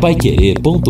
paiquerê.com.br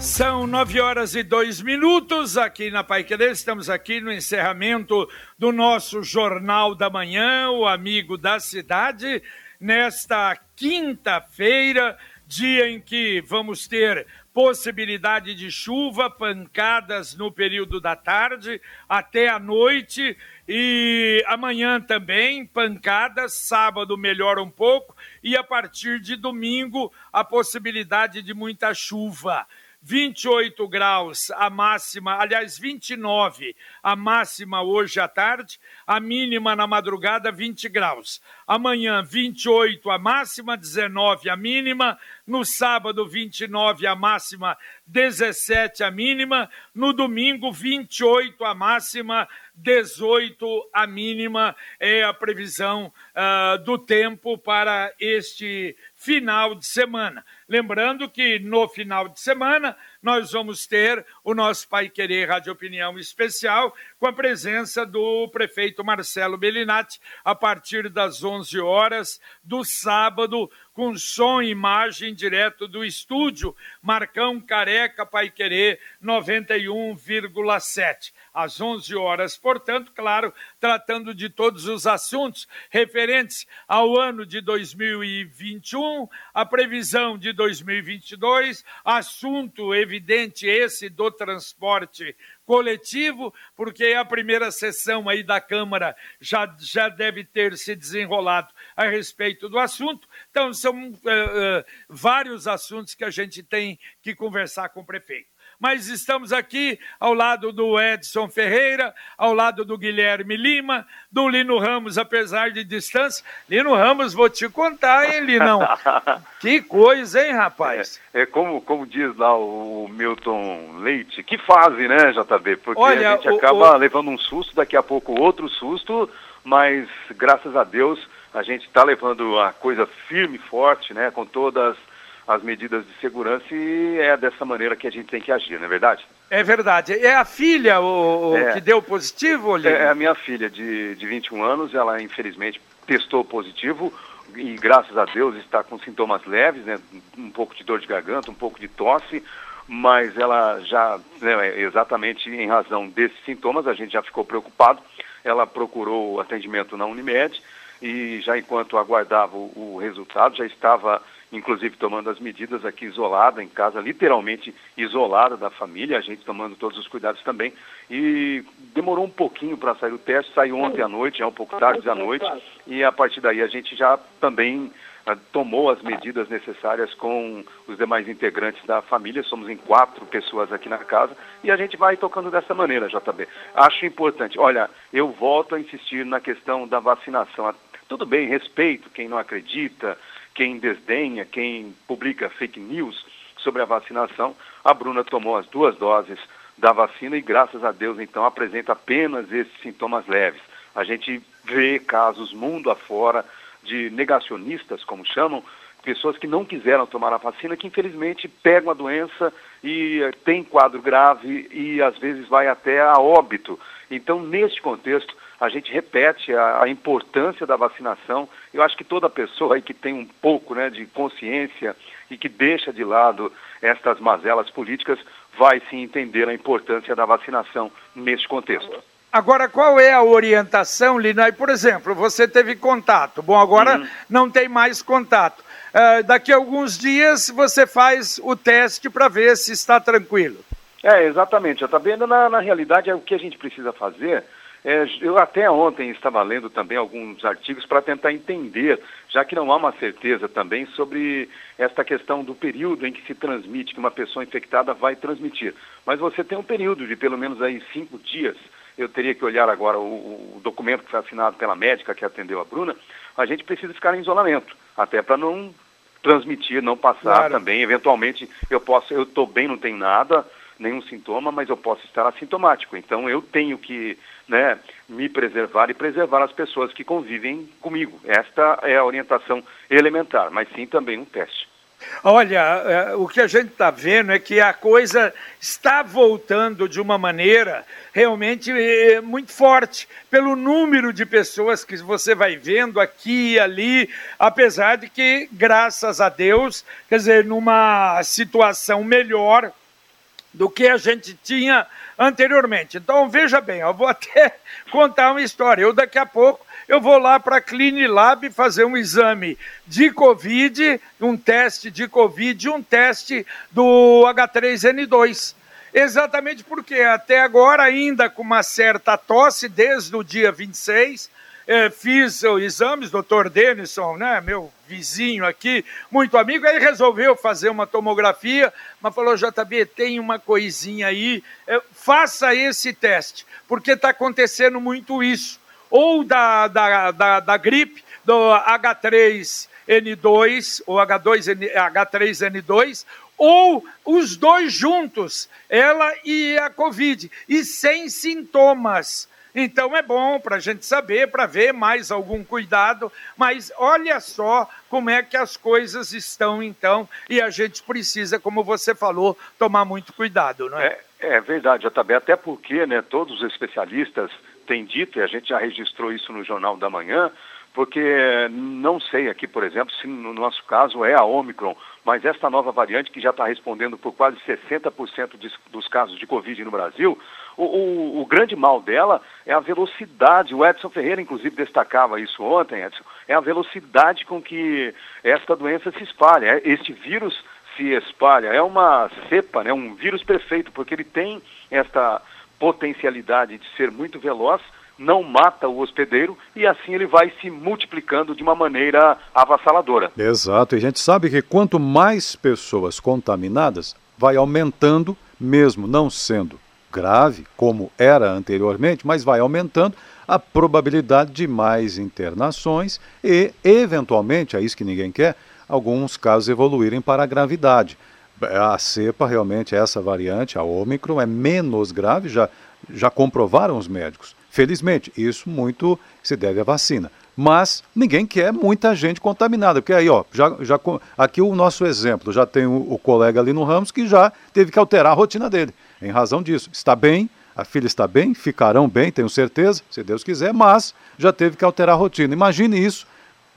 São nove horas e dois minutos aqui na Pai Querer. Estamos aqui no encerramento do nosso Jornal da Manhã, o Amigo da Cidade, nesta quinta-feira, dia em que vamos ter possibilidade de chuva, pancadas no período da tarde até a noite e amanhã também pancadas, sábado melhora um pouco e a partir de domingo a possibilidade de muita chuva. 28 graus a máxima, aliás, 29 a máxima hoje à tarde, a mínima na madrugada 20 graus. Amanhã 28 a máxima, 19 a mínima, no sábado 29 a máxima, 17 a mínima, no domingo 28 a máxima, 18 a mínima é a previsão uh, do tempo para este final de semana. Lembrando que no final de semana nós vamos ter o nosso Pai Querer Rádio Opinião especial com a presença do prefeito Marcelo Bellinati a partir das 11 horas do sábado com som e imagem direto do estúdio Marcão Careca Pai Querer 91,7 às 11 horas. Portanto, claro, tratando de todos os assuntos referentes ao ano de 2021, a previsão de 2022, assunto evidente esse do transporte coletivo, porque a primeira sessão aí da Câmara já, já deve ter se desenrolado a respeito do assunto. Então, são uh, uh, vários assuntos que a gente tem que conversar com o prefeito mas estamos aqui ao lado do Edson Ferreira, ao lado do Guilherme Lima, do Lino Ramos, apesar de distância. Lino Ramos, vou te contar, hein, Linão? que coisa, hein, rapaz? É, é como, como diz lá o Milton Leite, que fase, né, JB? Porque Olha, a gente o, acaba o... levando um susto, daqui a pouco outro susto, mas graças a Deus a gente está levando a coisa firme e forte, né, com todas as medidas de segurança e é dessa maneira que a gente tem que agir, não é verdade? É verdade. É a filha o, é, que deu positivo, Olívio? É, é a minha filha de, de 21 anos, ela infelizmente testou positivo e graças a Deus está com sintomas leves, né? um pouco de dor de garganta, um pouco de tosse, mas ela já, né, exatamente em razão desses sintomas, a gente já ficou preocupado, ela procurou atendimento na Unimed e já enquanto aguardava o, o resultado, já estava inclusive tomando as medidas aqui isolada, em casa, literalmente isolada da família, a gente tomando todos os cuidados também. E demorou um pouquinho para sair o teste, saiu ontem à noite, já é um pouco tarde à noite, e a partir daí a gente já também ah, tomou as medidas necessárias com os demais integrantes da família. Somos em quatro pessoas aqui na casa e a gente vai tocando dessa maneira, JB. Acho importante. Olha, eu volto a insistir na questão da vacinação. Tudo bem, respeito quem não acredita, quem desdenha, quem publica fake news sobre a vacinação. A Bruna tomou as duas doses da vacina e, graças a Deus, então, apresenta apenas esses sintomas leves. A gente vê casos mundo afora de negacionistas, como chamam, pessoas que não quiseram tomar a vacina, que infelizmente pegam a doença e eh, tem quadro grave e às vezes vai até a óbito. Então, neste contexto, a gente repete a, a, importância da vacinação. Eu acho que toda pessoa aí que tem um pouco né, de consciência e que deixa de lado estas mazelas políticas vai sim entender a importância da vacinação neste contexto. Agora, qual é a orientação, Linai? Por exemplo, você teve contato. Bom, agora uhum. não tem mais contato. Uh, daqui a alguns dias você faz o teste para ver se está tranquilo. É, exatamente. Está vendo, na, na realidade, é o que a gente precisa fazer é, eu até ontem estava lendo também alguns artigos para tentar entender, já que não há uma certeza também sobre esta questão do período em que se transmite, que uma pessoa infectada vai transmitir. Mas você tem um período de pelo menos aí cinco dias. Eu teria que olhar agora o, o documento que foi assinado pela médica que atendeu a Bruna. A gente precisa ficar em isolamento, até para não transmitir, não passar claro. também. Eventualmente, eu posso, eu estou bem, não tenho nada, nenhum sintoma, mas eu posso estar assintomático. Então eu tenho que né, me preservar e preservar as pessoas que convivem comigo. Esta é a orientação elementar, mas sim também um teste. Olha, é, o que a gente está vendo é que a coisa está voltando de uma maneira realmente é, muito forte, pelo número de pessoas que você vai vendo aqui e ali, apesar de que, graças a Deus, quer dizer, numa situação melhor do que a gente tinha anteriormente. Então, veja bem, eu vou até contar uma história. Eu, daqui a pouco, eu vou lá para a Clinilab fazer um exame de Covid, um teste de Covid, um teste do H3N2. Exatamente porque até agora, ainda com uma certa tosse, desde o dia 26, eh, fiz exames, doutor Denison, né, meu vizinho aqui, muito amigo, aí resolveu fazer uma tomografia, mas falou, JB, tem uma coisinha aí, eh, faça esse teste, porque está acontecendo muito isso ou da, da, da, da gripe, do H3N2 ou H2N, H3N2, ou os dois juntos, ela e a Covid, e sem sintomas. Então é bom para a gente saber, para ver mais algum cuidado, mas olha só como é que as coisas estão então, e a gente precisa, como você falou, tomar muito cuidado, não é? É, é verdade, até porque né, todos os especialistas têm dito, e a gente já registrou isso no Jornal da Manhã, porque não sei aqui, por exemplo, se no nosso caso é a Omicron, mas esta nova variante que já está respondendo por quase 60% de, dos casos de Covid no Brasil, o, o, o, grande mal dela é a velocidade. O Edson Ferreira, inclusive, destacava isso ontem, Edson, é a velocidade com que esta doença se espalha. Este vírus se espalha, é uma cepa, né, um vírus perfeito, porque ele tem esta potencialidade de ser muito veloz, não mata o hospedeiro e assim ele vai se multiplicando de uma maneira avassaladora. Exato, e a gente sabe que quanto mais pessoas contaminadas, vai aumentando, mesmo não sendo grave, como era anteriormente, mas vai aumentando a probabilidade de mais internações e, eventualmente, é isso que ninguém quer, alguns casos evoluírem para a gravidade a cepa realmente, essa variante, a Ômicron, é menos grave, já, já comprovaram os médicos. Felizmente, isso muito se deve à vacina. Mas ninguém quer muita gente contaminada, porque aí, ó, já, já, aqui o nosso exemplo, já tem o, o colega ali no Ramos que já teve que alterar a rotina dele, em razão disso. Está bem, a filha está bem, ficarão bem, tenho certeza, se Deus quiser, mas já teve que alterar a rotina. Imagine isso,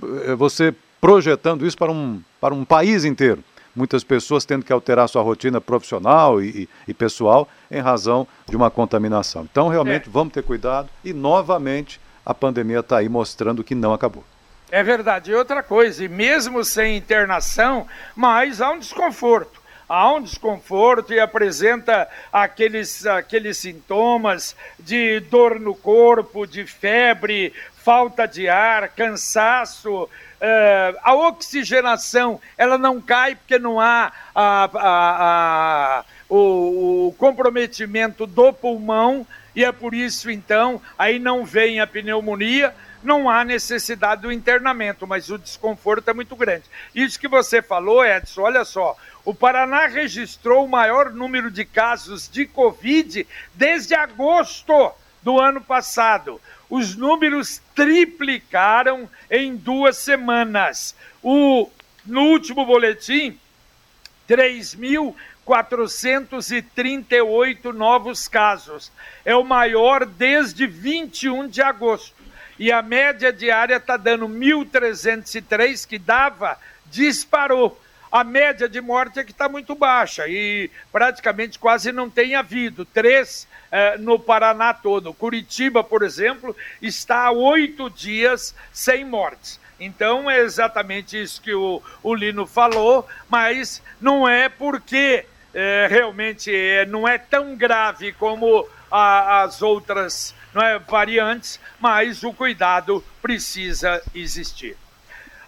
eh, você projetando isso para um, para um país inteiro muitas pessoas tendo que alterar sua rotina profissional e, e pessoal em razão de uma contaminação. Então, realmente, é. vamos ter cuidado e, novamente, a pandemia está aí mostrando que não acabou. É verdade. E outra coisa, e mesmo sem internação, mas há um desconforto. Há um desconforto e apresenta aqueles, aqueles sintomas de dor no corpo, de febre, falta de ar, cansaço, Uh, a oxigenação ela não cai porque não há a, a, a, o, o, comprometimento do pulmão e é por isso então aí não vem a pneumonia, não há necessidade do internamento, mas o desconforto é muito grande. Isso que você falou, Edson, olha só, o Paraná registrou o maior número de casos de Covid desde agosto do ano passado os números triplicaram em duas semanas. O, no último boletim, 3.438 novos casos. É o maior desde 21 de agosto. E a média diária está dando 1.303, que dava, disparou a média de morte é que está muito baixa e praticamente quase não tem havido. Três eh, no Paraná todo. Curitiba, por exemplo, está há oito dias sem mortes. Então é exatamente isso que o, o Lino falou, mas não é porque eh, realmente é, não é tão grave como a, as outras é, variantes, mas o cuidado precisa existir.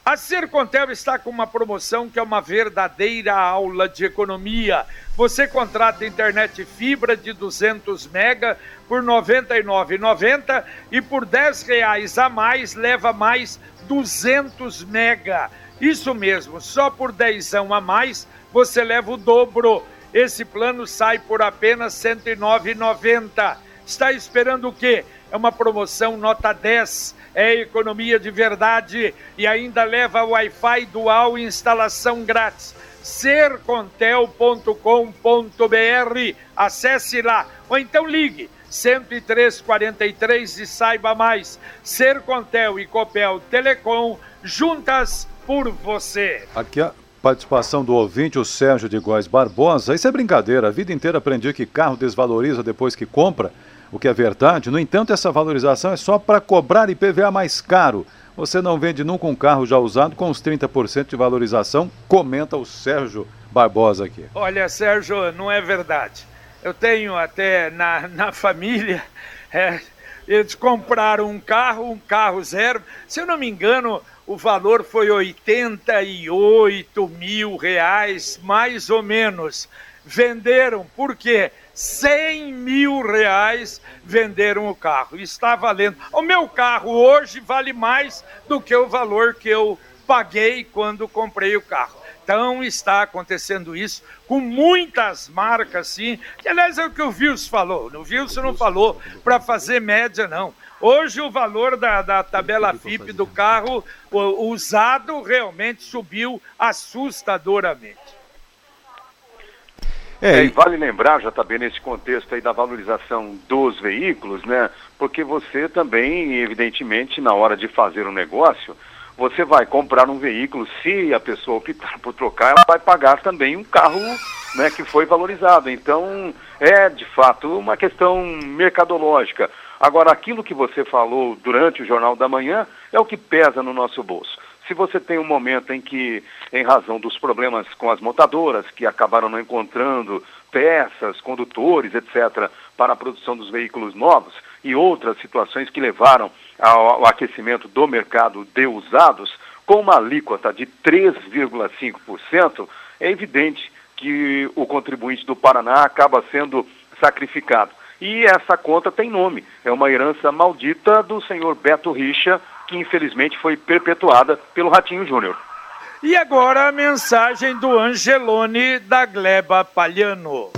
A Sercontel está com uma promoção que é uma verdadeira aula de economia. Você contrata internet fibra de 200 mega por R$ 99,90 e por R$ reais a mais leva mais 200 mega. Isso mesmo, só por 10 a mais você leva o dobro. Esse plano sai por apenas R$ 109,90. Está esperando o quê? É uma promoção nota 10 é economia de verdade e ainda leva Wi-Fi dual e instalação grátis. sercontel.com.br. Acesse lá ou então ligue 10343 e saiba mais. Sercontel e Copel Telecom juntas por você. Aqui a participação do ouvinte, o Sérgio de Góes Barbosa. Isso é brincadeira. A vida inteira aprendi que carro desvaloriza depois que compra, o que é verdade. No entanto, essa valorização é só para cobrar IPVA mais caro. Você não vende nunca um carro já usado com os 30% de valorização, comenta o Sérgio Barbosa aqui. Olha, Sérgio, não é verdade. Eu tenho até na, na família, é, eles compraram um carro, um carro zero. Se eu não me engano, o valor foi 88 mil reais, mais ou menos. Venderam, por quê? 100 mil reais venderam o carro. Está valendo. O meu carro hoje vale mais do que o valor que eu paguei quando comprei o carro. Então está acontecendo isso com muitas marcas, sim. Que aliás é o que o Wilson falou. O Wilson não falou para fazer média, não. Hoje o valor da, da tabela FIP do carro usado realmente subiu assustadoramente. É, e vale lembrar, já também nesse contexto aí da valorização dos veículos, né? Porque você também, evidentemente, na hora de fazer um negócio, você vai comprar um veículo, se a pessoa optar por trocar, ela vai pagar também um carro né, que foi valorizado. Então, é de fato uma questão mercadológica. Agora, aquilo que você falou durante o Jornal da Manhã é o que pesa no nosso bolso. Se você tem um momento em que, em razão dos problemas com as montadoras, que acabaram não encontrando peças, condutores, etc., para a produção dos veículos novos, e outras situações que levaram ao aquecimento do mercado de usados, com uma alíquota de 3,5%, é evidente que o contribuinte do Paraná acaba sendo sacrificado. E essa conta tem nome, é uma herança maldita do senhor Beto Richa, que infelizmente foi perpetuada pelo Ratinho Júnior. E agora a mensagem do Angelone da Gleba Palhano.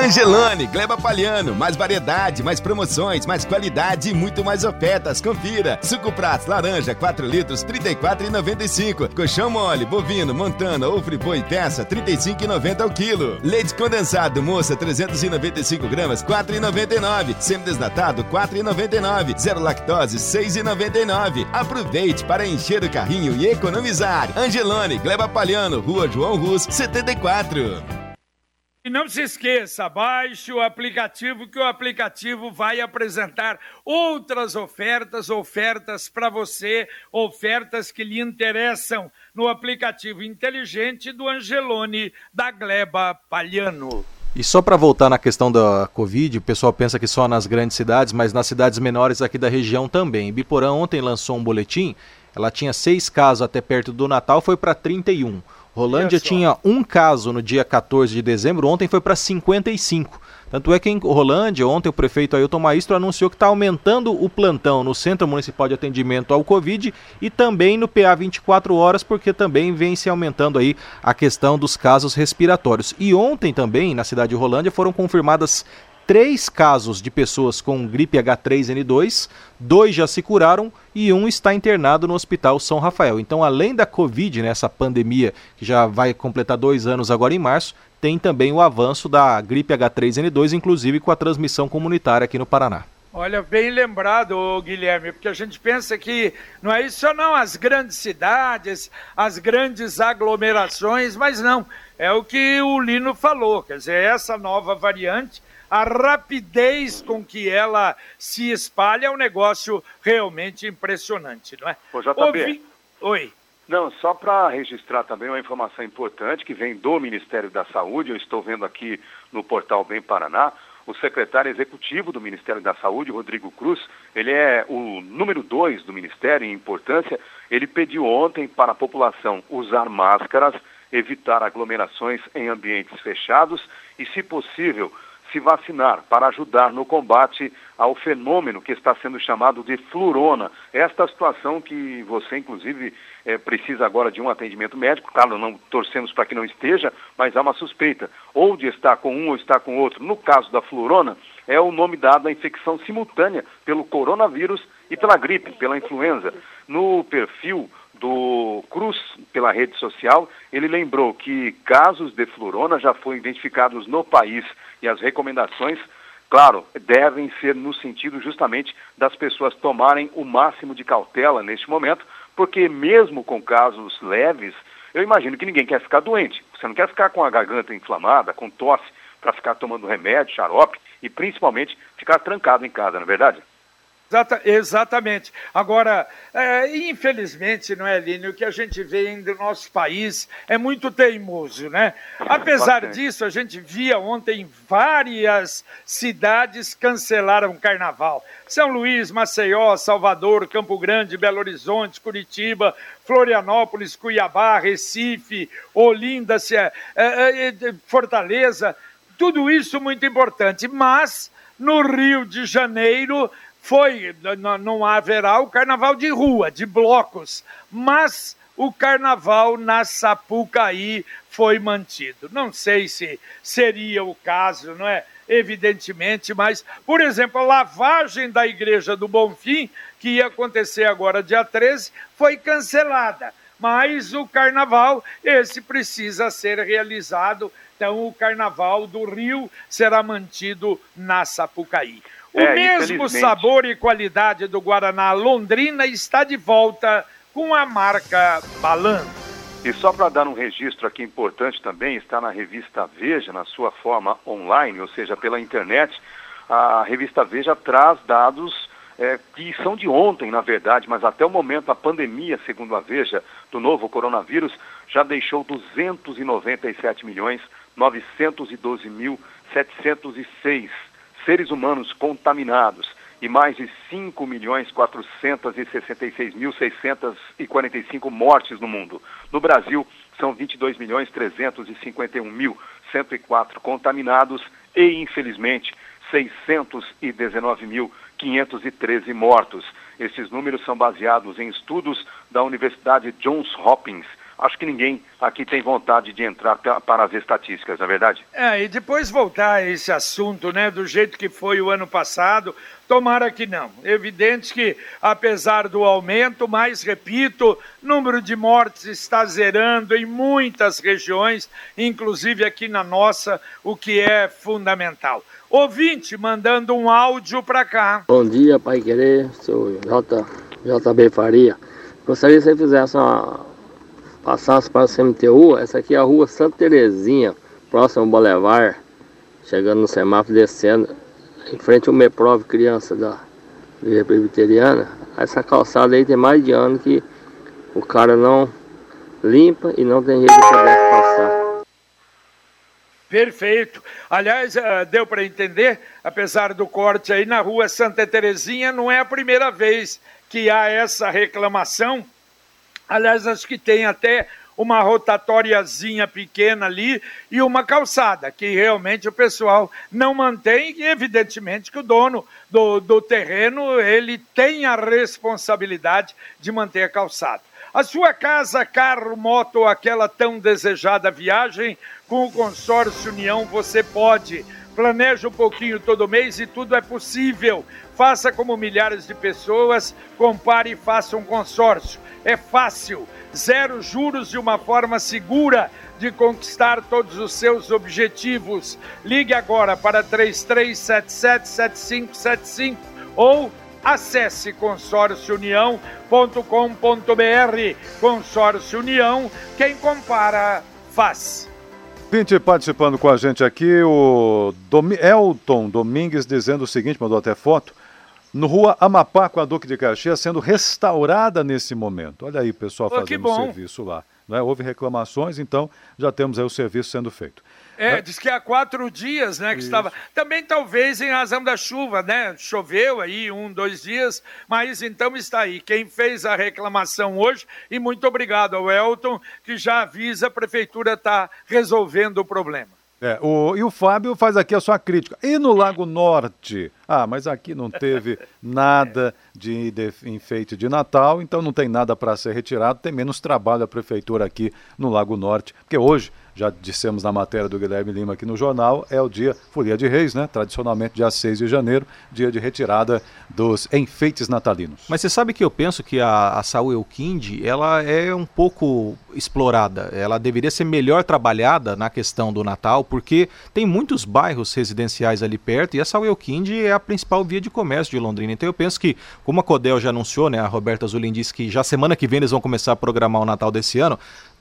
Angelone, Gleba Palhano, mais variedade, mais promoções, mais qualidade e muito mais ofertas. Confira. Suco Prats, laranja, 4 litros, R$ 34,95. Colchão mole, bovino, montana ou friboi peça, R$ 35,90 ao quilo. Leite condensado, moça, 395 gramas, R$ 4,99. Semi-desnatado, R$ 4,99. Zero lactose, R$ 6,99. Aproveite para encher o carrinho e economizar. Angelone, Gleba Palhano, Rua João Rus, 74. E não se esqueça, baixe o aplicativo, que o aplicativo vai apresentar outras ofertas, ofertas para você, ofertas que lhe interessam no aplicativo inteligente do Angelone da Gleba Palhano. E só para voltar na questão da Covid, o pessoal pensa que só nas grandes cidades, mas nas cidades menores aqui da região também. Biporã ontem lançou um boletim, ela tinha seis casos até perto do Natal, foi para 31. Rolândia tinha um caso no dia 14 de dezembro, ontem foi para 55. Tanto é que em Rolândia, ontem o prefeito Ailton Maestro anunciou que está aumentando o plantão no Centro Municipal de Atendimento ao Covid e também no PA 24 horas, porque também vem se aumentando aí a questão dos casos respiratórios. E ontem também, na cidade de Rolândia, foram confirmadas três casos de pessoas com gripe H3N2, dois já se curaram e um está internado no Hospital São Rafael. Então, além da Covid, né, pandemia que já vai completar dois anos agora em março, tem também o avanço da gripe H3N2, inclusive com a transmissão comunitária aqui no Paraná. Olha, bem lembrado, Guilherme, porque a gente pensa que não é isso não, as grandes cidades, as grandes aglomerações, mas não, é o que o Lino falou, quer dizer, essa nova variante a rapidez com que ela se espalha é um negócio realmente impressionante, não é? Ô, JB. Ouvi... Oi. Não, só para registrar também uma informação importante que vem do Ministério da Saúde, eu estou vendo aqui no portal Bem Paraná, o secretário executivo do Ministério da Saúde, Rodrigo Cruz, ele é o número dois do Ministério em importância, ele pediu ontem para a população usar máscaras, evitar aglomerações em ambientes fechados e, se possível, se vacinar para ajudar no combate ao fenômeno que está sendo chamado de flurona. Esta situação que você, inclusive, é, precisa agora de um atendimento médico, claro, não torcemos para que não esteja, mas há uma suspeita, ou de estar com um ou estar com outro. No caso da flurona, é o nome dado à infecção simultânea pelo coronavírus e pela gripe, pela influenza. No perfil do Cruz, pela rede social, ele lembrou que casos de florona já foram identificados no país e as recomendações, claro, devem ser no sentido justamente das pessoas tomarem o máximo de cautela neste momento, porque mesmo com casos leves, eu imagino que ninguém quer ficar doente. Você não quer ficar com a garganta inflamada, com tosse, para ficar tomando remédio, xarope e principalmente ficar trancado em casa, não é verdade? Exata, exatamente. Agora, é, infelizmente, não é, Línio, o que a gente vê no nosso país é muito teimoso, né? Apesar Bastante. disso, a gente via ontem várias cidades cancelaram o carnaval. São Luís, Maceió, Salvador, Campo Grande, Belo Horizonte, Curitiba, Florianópolis, Cuiabá, Recife, Olinda, é, é, é, Fortaleza, tudo isso muito importante. Mas, no Rio de Janeiro foi, não haverá o carnaval de rua, de blocos, mas o carnaval na Sapucaí foi mantido. Não sei se seria o caso, não é? Evidentemente, mas, por exemplo, a lavagem da Igreja do Bonfim, que ia acontecer agora dia 13, foi cancelada. Mas o carnaval, esse precisa ser realizado. Então, o carnaval do Rio será mantido na Sapucaí. O é, mesmo sabor e qualidade do Guaraná Londrina está de volta com a marca Balan. E só para dar um registro aqui importante também, está na revista Veja, na sua forma online, ou seja, pela internet. A revista Veja traz dados é, que são de ontem, na verdade, mas até o momento a pandemia, segundo a Veja, do novo coronavírus, já deixou 297 milhões 912 mil 706 seres humanos contaminados e mais de 5 milhões 466 mil 645 mortes no mundo. No Brasil, são 22 milhões 351 mil 104 contaminados e, infelizmente, 619 mil 513 mortos. Esses números são baseados em estudos da Universidade Johns Hopkins acho que ninguém aqui tem vontade de entrar para as estatísticas, não é verdade? É, e depois voltar a esse assunto, né, do jeito que foi o ano passado, tomara que não. Evidente que, apesar do aumento, mas repito, número de mortes está zerando em muitas regiões, inclusive aqui na nossa, o que é fundamental. Ouvinte mandando um áudio para cá. Bom dia, Pai Querer, sou J, JB Faria. Gostaria que você fizesse uma passasse para o CMTU, essa aqui é a rua Santa Terezinha, próximo ao Boulevard, chegando no semáforo descendo, em frente ao Meprov Criança da Igreja Presbiteriana. Essa calçada aí tem mais de ano que o cara não limpa e não tem jeito de passar. Perfeito. Aliás, eh, deu para entender, apesar do corte aí na rua Santa Terezinha, não é a primeira vez que há essa reclamação Aliás, acho que tem até uma rotatóriazinha pequena ali e uma calçada, que realmente o pessoal não mantém e evidentemente que o dono do, do terreno, ele tem a responsabilidade de manter a calçada. A sua casa, carro, moto aquela tão desejada viagem, com o consórcio União você pode. Planeje um pouquinho todo mês e tudo é possível. Faça como milhares de pessoas, compare e faça um consórcio é fácil, zero juros e uma forma segura de conquistar todos os seus objetivos. Ligue agora para 33777575 ou acesse consórciounião.com.br. Consórcio União, quem compara, faz. Pinte participando com a gente aqui, o Elton Domingues dizendo o seguinte, mandou até foto no Rua Amapá, com a Duque de Caxias, sendo restaurada nesse momento. Olha aí o pessoal fazendo o serviço lá. é? Houve reclamações, então já temos aí o serviço sendo feito. É, é. diz que há quatro dias, né, que Isso. estava. Também talvez em razão da chuva, né? Choveu aí um, dois dias, mas então está aí. Quem fez a reclamação hoje, e muito obrigado ao Elton, que já avisa a prefeitura está resolvendo o problema. É, o, e o Fábio faz aqui a sua crítica. E no Lago Norte? Ah, mas aqui não teve nada de, de enfeite de Natal, então não tem nada para ser retirado. Tem menos trabalho a prefeitura aqui no Lago Norte, porque hoje já dissemos na matéria do Guilherme Lima aqui no jornal, é o dia Folia de Reis, né? Tradicionalmente dia 6 de janeiro, dia de retirada dos enfeites natalinos. Mas você sabe que eu penso que a, a Saúl Elkind, ela é um pouco explorada. Ela deveria ser melhor trabalhada na questão do Natal, porque tem muitos bairros residenciais ali perto e a Saúl Elkind é a principal via de comércio de Londrina. Então eu penso que, como a Codel já anunciou, né, a Roberta Zulin disse que já semana que vem eles vão começar a programar o Natal desse ano,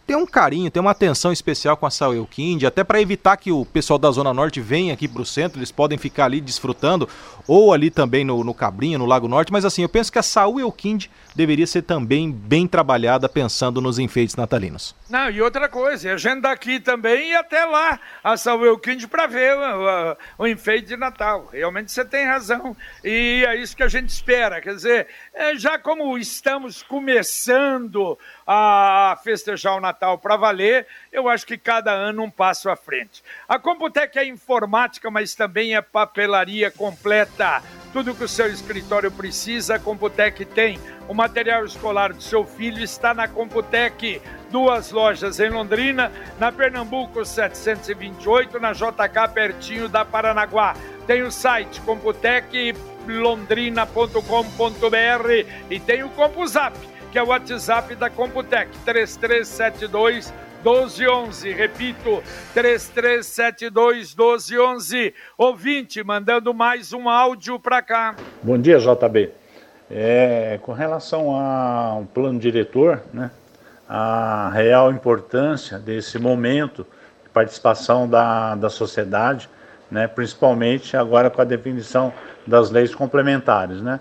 tem um carinho, tem uma atenção especial com a Saúl Kind, até para evitar que o pessoal da Zona Norte venha aqui para o centro, eles podem ficar ali desfrutando, ou ali também no, no Cabrinha, no Lago Norte, mas assim, eu penso que a Saúl Elkind deveria ser também bem trabalhada pensando nos enfeites natalinos. Não, e outra coisa, a gente daqui também e até lá, a Saúl Elkind para ver o, o, o, enfeite de Natal. Realmente você tem razão, e é isso que a gente espera, quer dizer, é, já como estamos começando a festejar o Natal para valer, eu acho que cada ano um passo à frente. A Computec é informática, mas também é papelaria completa. Tudo que o seu escritório precisa, a Computec tem. O material escolar do seu filho está na Computec. Duas lojas em Londrina, na Pernambuco 728, na JK pertinho da Paranaguá. Tem o site computeklondrina.com.br e tem o CompuZap que é o WhatsApp da Computec, 3372 1211. Repito, 3372 1211. Ouvinte, mandando mais um áudio para cá. Bom dia, JB. É, com relação ao plano diretor, né, a real importância desse momento de participação da, da sociedade, né, principalmente agora com a definição das leis complementares. Né?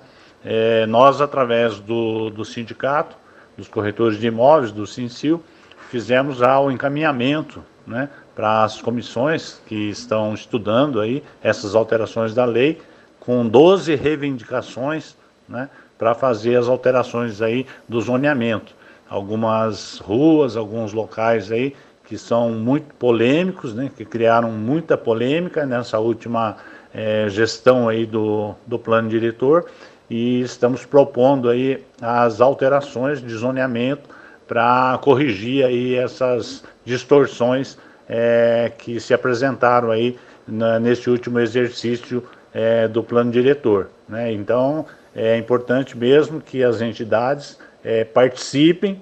É, nós, através do, do sindicato, dos corretores de imóveis, do SINCIL, fizemos já o encaminhamento né, para as comissões que estão estudando aí essas alterações da lei, com 12 reivindicações né, para fazer as alterações aí do zoneamento. Algumas ruas, alguns locais aí que são muito polêmicos, né, que criaram muita polêmica nessa última é, gestão aí do, do plano diretor e estamos propondo aí as alterações de zoneamento para corrigir aí essas distorções é, que se apresentaram aí na, nesse último exercício é, do plano diretor. Né? Então é importante mesmo que as entidades é, participem,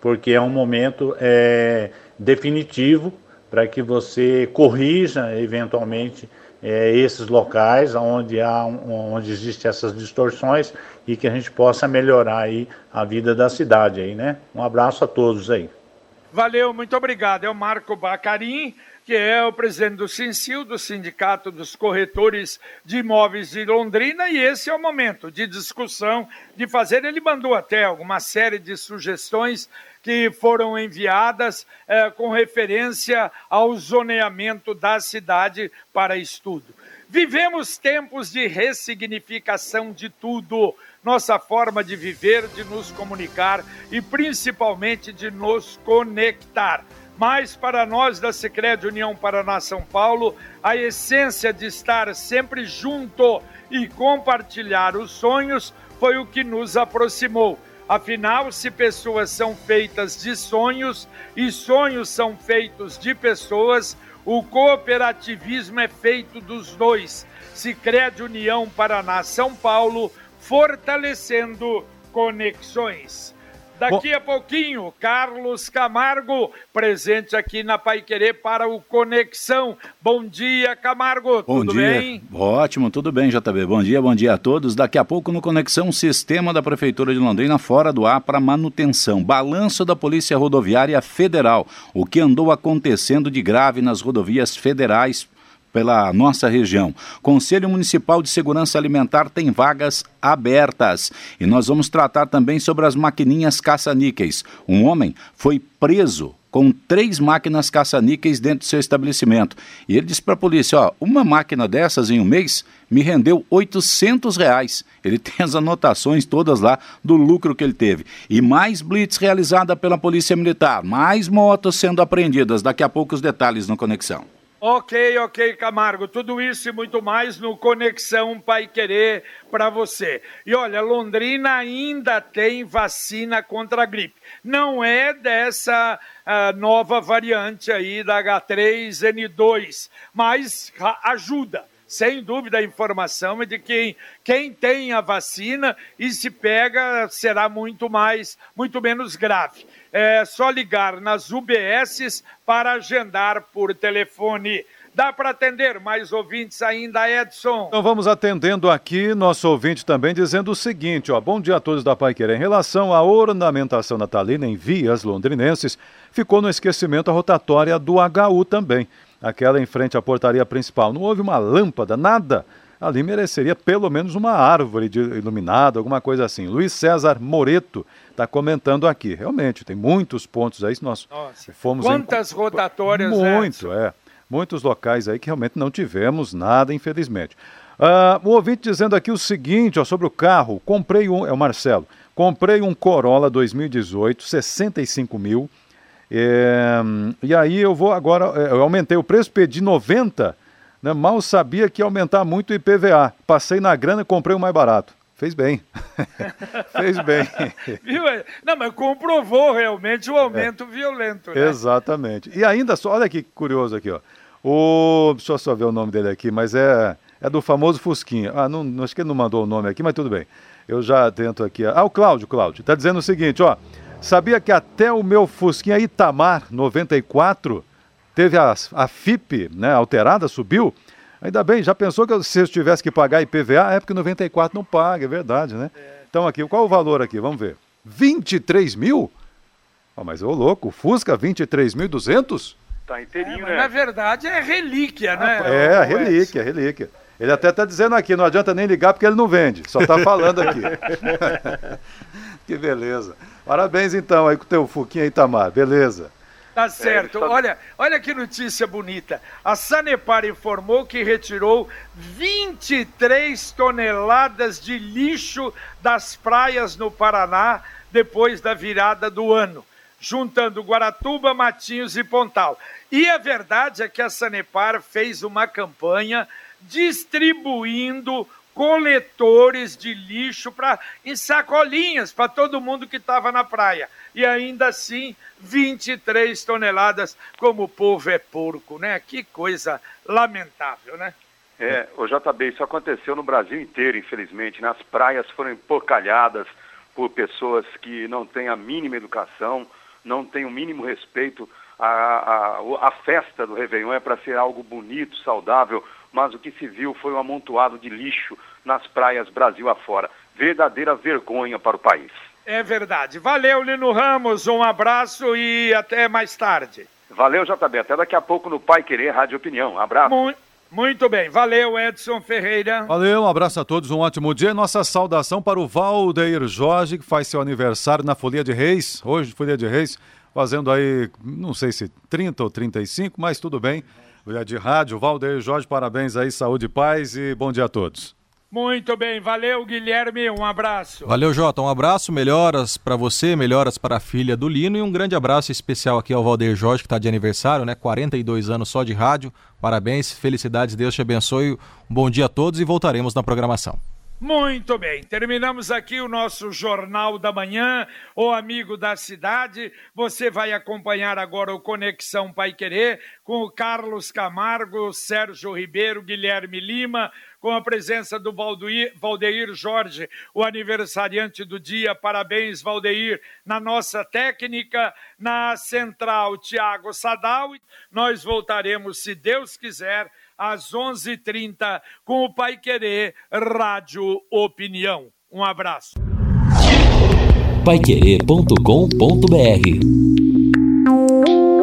porque é um momento é, definitivo para que você corrija eventualmente é, esses locais onde há onde existem essas distorções e que a gente possa melhorar aí a vida da cidade aí, né? Um abraço a todos aí. Valeu, muito obrigado. É o Marco Bacarim, que é o presidente do Sincil, do Sindicato dos Corretores de Imóveis de Londrina, e esse é o momento de discussão, de fazer. Ele mandou até alguma série de sugestões que foram enviadas eh, com referência ao zoneamento da cidade para estudo. Vivemos tempos de ressignificação de tudo, nossa forma de viver, de nos comunicar e principalmente de nos conectar. Mas para nós da Sicredi União Paraná São Paulo, a essência de estar sempre junto e compartilhar os sonhos foi o que nos aproximou Afinal, se pessoas são feitas de sonhos e sonhos são feitos de pessoas, o cooperativismo é feito dos dois. Se crede União Paraná São Paulo, fortalecendo conexões. Daqui Bom... a pouquinho, Carlos Camargo, presente aqui na Pai Querer para o Conexão. Bom dia, Camargo. Bom tudo dia. bem? Ótimo, tudo bem, JB. Bom dia, bom dia a todos. Daqui a pouco no Conexão, sistema da Prefeitura de Londrina fora do ar para manutenção. Balanço da Polícia Rodoviária Federal. O que andou acontecendo de grave nas rodovias federais pela nossa região. Conselho Municipal de Segurança Alimentar tem vagas abertas. E nós vamos tratar também sobre as maquininhas caça-níqueis. Um homem foi preso com três máquinas caça-níqueis dentro do seu estabelecimento. E ele disse para a polícia: ó, uma máquina dessas em um mês me rendeu 800 reais. Ele tem as anotações todas lá do lucro que ele teve. E mais blitz realizada pela Polícia Militar, mais motos sendo apreendidas. Daqui a pouco os detalhes no Conexão. Ok, ok, Camargo. Tudo isso e muito mais no Conexão Pai Querer para você. E olha, Londrina ainda tem vacina contra a gripe. Não é dessa uh, nova variante aí da H3N2, mas ajuda sem dúvida, a informação é de que quem tem a vacina e se pega será muito mais, muito menos grave. É só ligar nas UBSs para agendar por telefone. Dá para atender mais ouvintes ainda, Edson? Então vamos atendendo aqui, nosso ouvinte também dizendo o seguinte, ó, bom dia a todos da Pai Querer. Em relação à ornamentação natalina em vias londrinenses, ficou no esquecimento a rotatória do HU também aquela em frente à portaria principal. Não houve uma lâmpada, nada. Ali mereceria pelo menos uma árvore de, iluminada, alguma coisa assim. Luiz César Moreto está comentando aqui. Realmente, tem muitos pontos aí. Nós Nossa, fomos quantas em... rotatórias? Muito, é. Muitos locais aí que realmente não tivemos nada, infelizmente. Uh, o ouvinte dizendo aqui o seguinte, ó, sobre o carro. Comprei um, é o Marcelo, comprei um Corolla 2018, 65 mil é, e aí eu vou agora, é, eu aumentei o preço, pedi 90, né, mal sabia que ia aumentar muito o IPVA. Passei na grana e comprei o mais barato. Fez bem. Fez bem. Viu? Não, mas comprovou realmente o aumento é. violento. Né? Exatamente. E ainda só, olha que curioso aqui, ó. O, deixa eu só ver o nome dele aqui, mas é, é do famoso Fusquinha. Ah, não, acho que ele não mandou o nome aqui, mas tudo bem. Eu já tento aqui. Ah, o Cláudio, Cláudio. Está dizendo o seguinte, ó. Sabia que até o meu Fusquinha Itamar 94 teve a, a FIP né, alterada, subiu? Ainda bem, já pensou que se eu tivesse que pagar IPVA? É porque 94 não paga, é verdade, né? É. Então aqui, qual o valor aqui? Vamos ver. 23 mil? Oh, mas ô louco, Fusca 23.200? Tá inteirinho, é, né? Na verdade é relíquia, né? Ah, é, relíquia, relíquia. Ele até está dizendo aqui, não adianta nem ligar porque ele não vende, só está falando aqui. que beleza. Parabéns então aí com o teu Fuquinha Itamar, beleza. Tá certo. Olha, olha que notícia bonita. A Sanepar informou que retirou 23 toneladas de lixo das praias no Paraná depois da virada do ano, juntando Guaratuba, Matinhos e Pontal. E a verdade é que a Sanepar fez uma campanha distribuindo coletores de lixo para em sacolinhas para todo mundo que estava na praia. E ainda assim, 23 toneladas, como o povo é porco, né? Que coisa lamentável, né? É, o JB, isso aconteceu no Brasil inteiro, infelizmente. Nas praias foram empocalhadas por pessoas que não têm a mínima educação, não têm o mínimo respeito. A, a, a festa do Réveillon é para ser algo bonito, saudável, mas o que se viu foi um amontoado de lixo nas praias Brasil afora. Verdadeira vergonha para o país. É verdade. Valeu, Lino Ramos, um abraço e até mais tarde. Valeu, JB. Até daqui a pouco no Pai Querer Rádio Opinião. Um abraço. Muito, muito bem. Valeu, Edson Ferreira. Valeu, um abraço a todos, um ótimo dia. Nossa saudação para o Valdeir Jorge, que faz seu aniversário na Folia de Reis. Hoje, Folia de Reis, fazendo aí, não sei se 30 ou 35, mas tudo bem de rádio. Valdeir Jorge, parabéns aí, saúde e paz e bom dia a todos. Muito bem, valeu Guilherme, um abraço. Valeu Jota, um abraço, melhoras para você, melhoras para a filha do Lino e um grande abraço especial aqui ao Valdeir Jorge que está de aniversário, né? 42 anos só de rádio, parabéns, felicidades, Deus te abençoe, um bom dia a todos e voltaremos na programação. Muito bem, terminamos aqui o nosso Jornal da Manhã, o Amigo da Cidade. Você vai acompanhar agora o Conexão Pai Querer com o Carlos Camargo, Sérgio Ribeiro, Guilherme Lima, com a presença do Valdeir, Jorge, o aniversariante do dia. Parabéns, Valdeir, na nossa técnica, na central, Tiago Sadal. Nós voltaremos, se Deus quiser às 11h30, com o Pai Querer Rádio Opinião. Um abraço. Paiquerê.com.br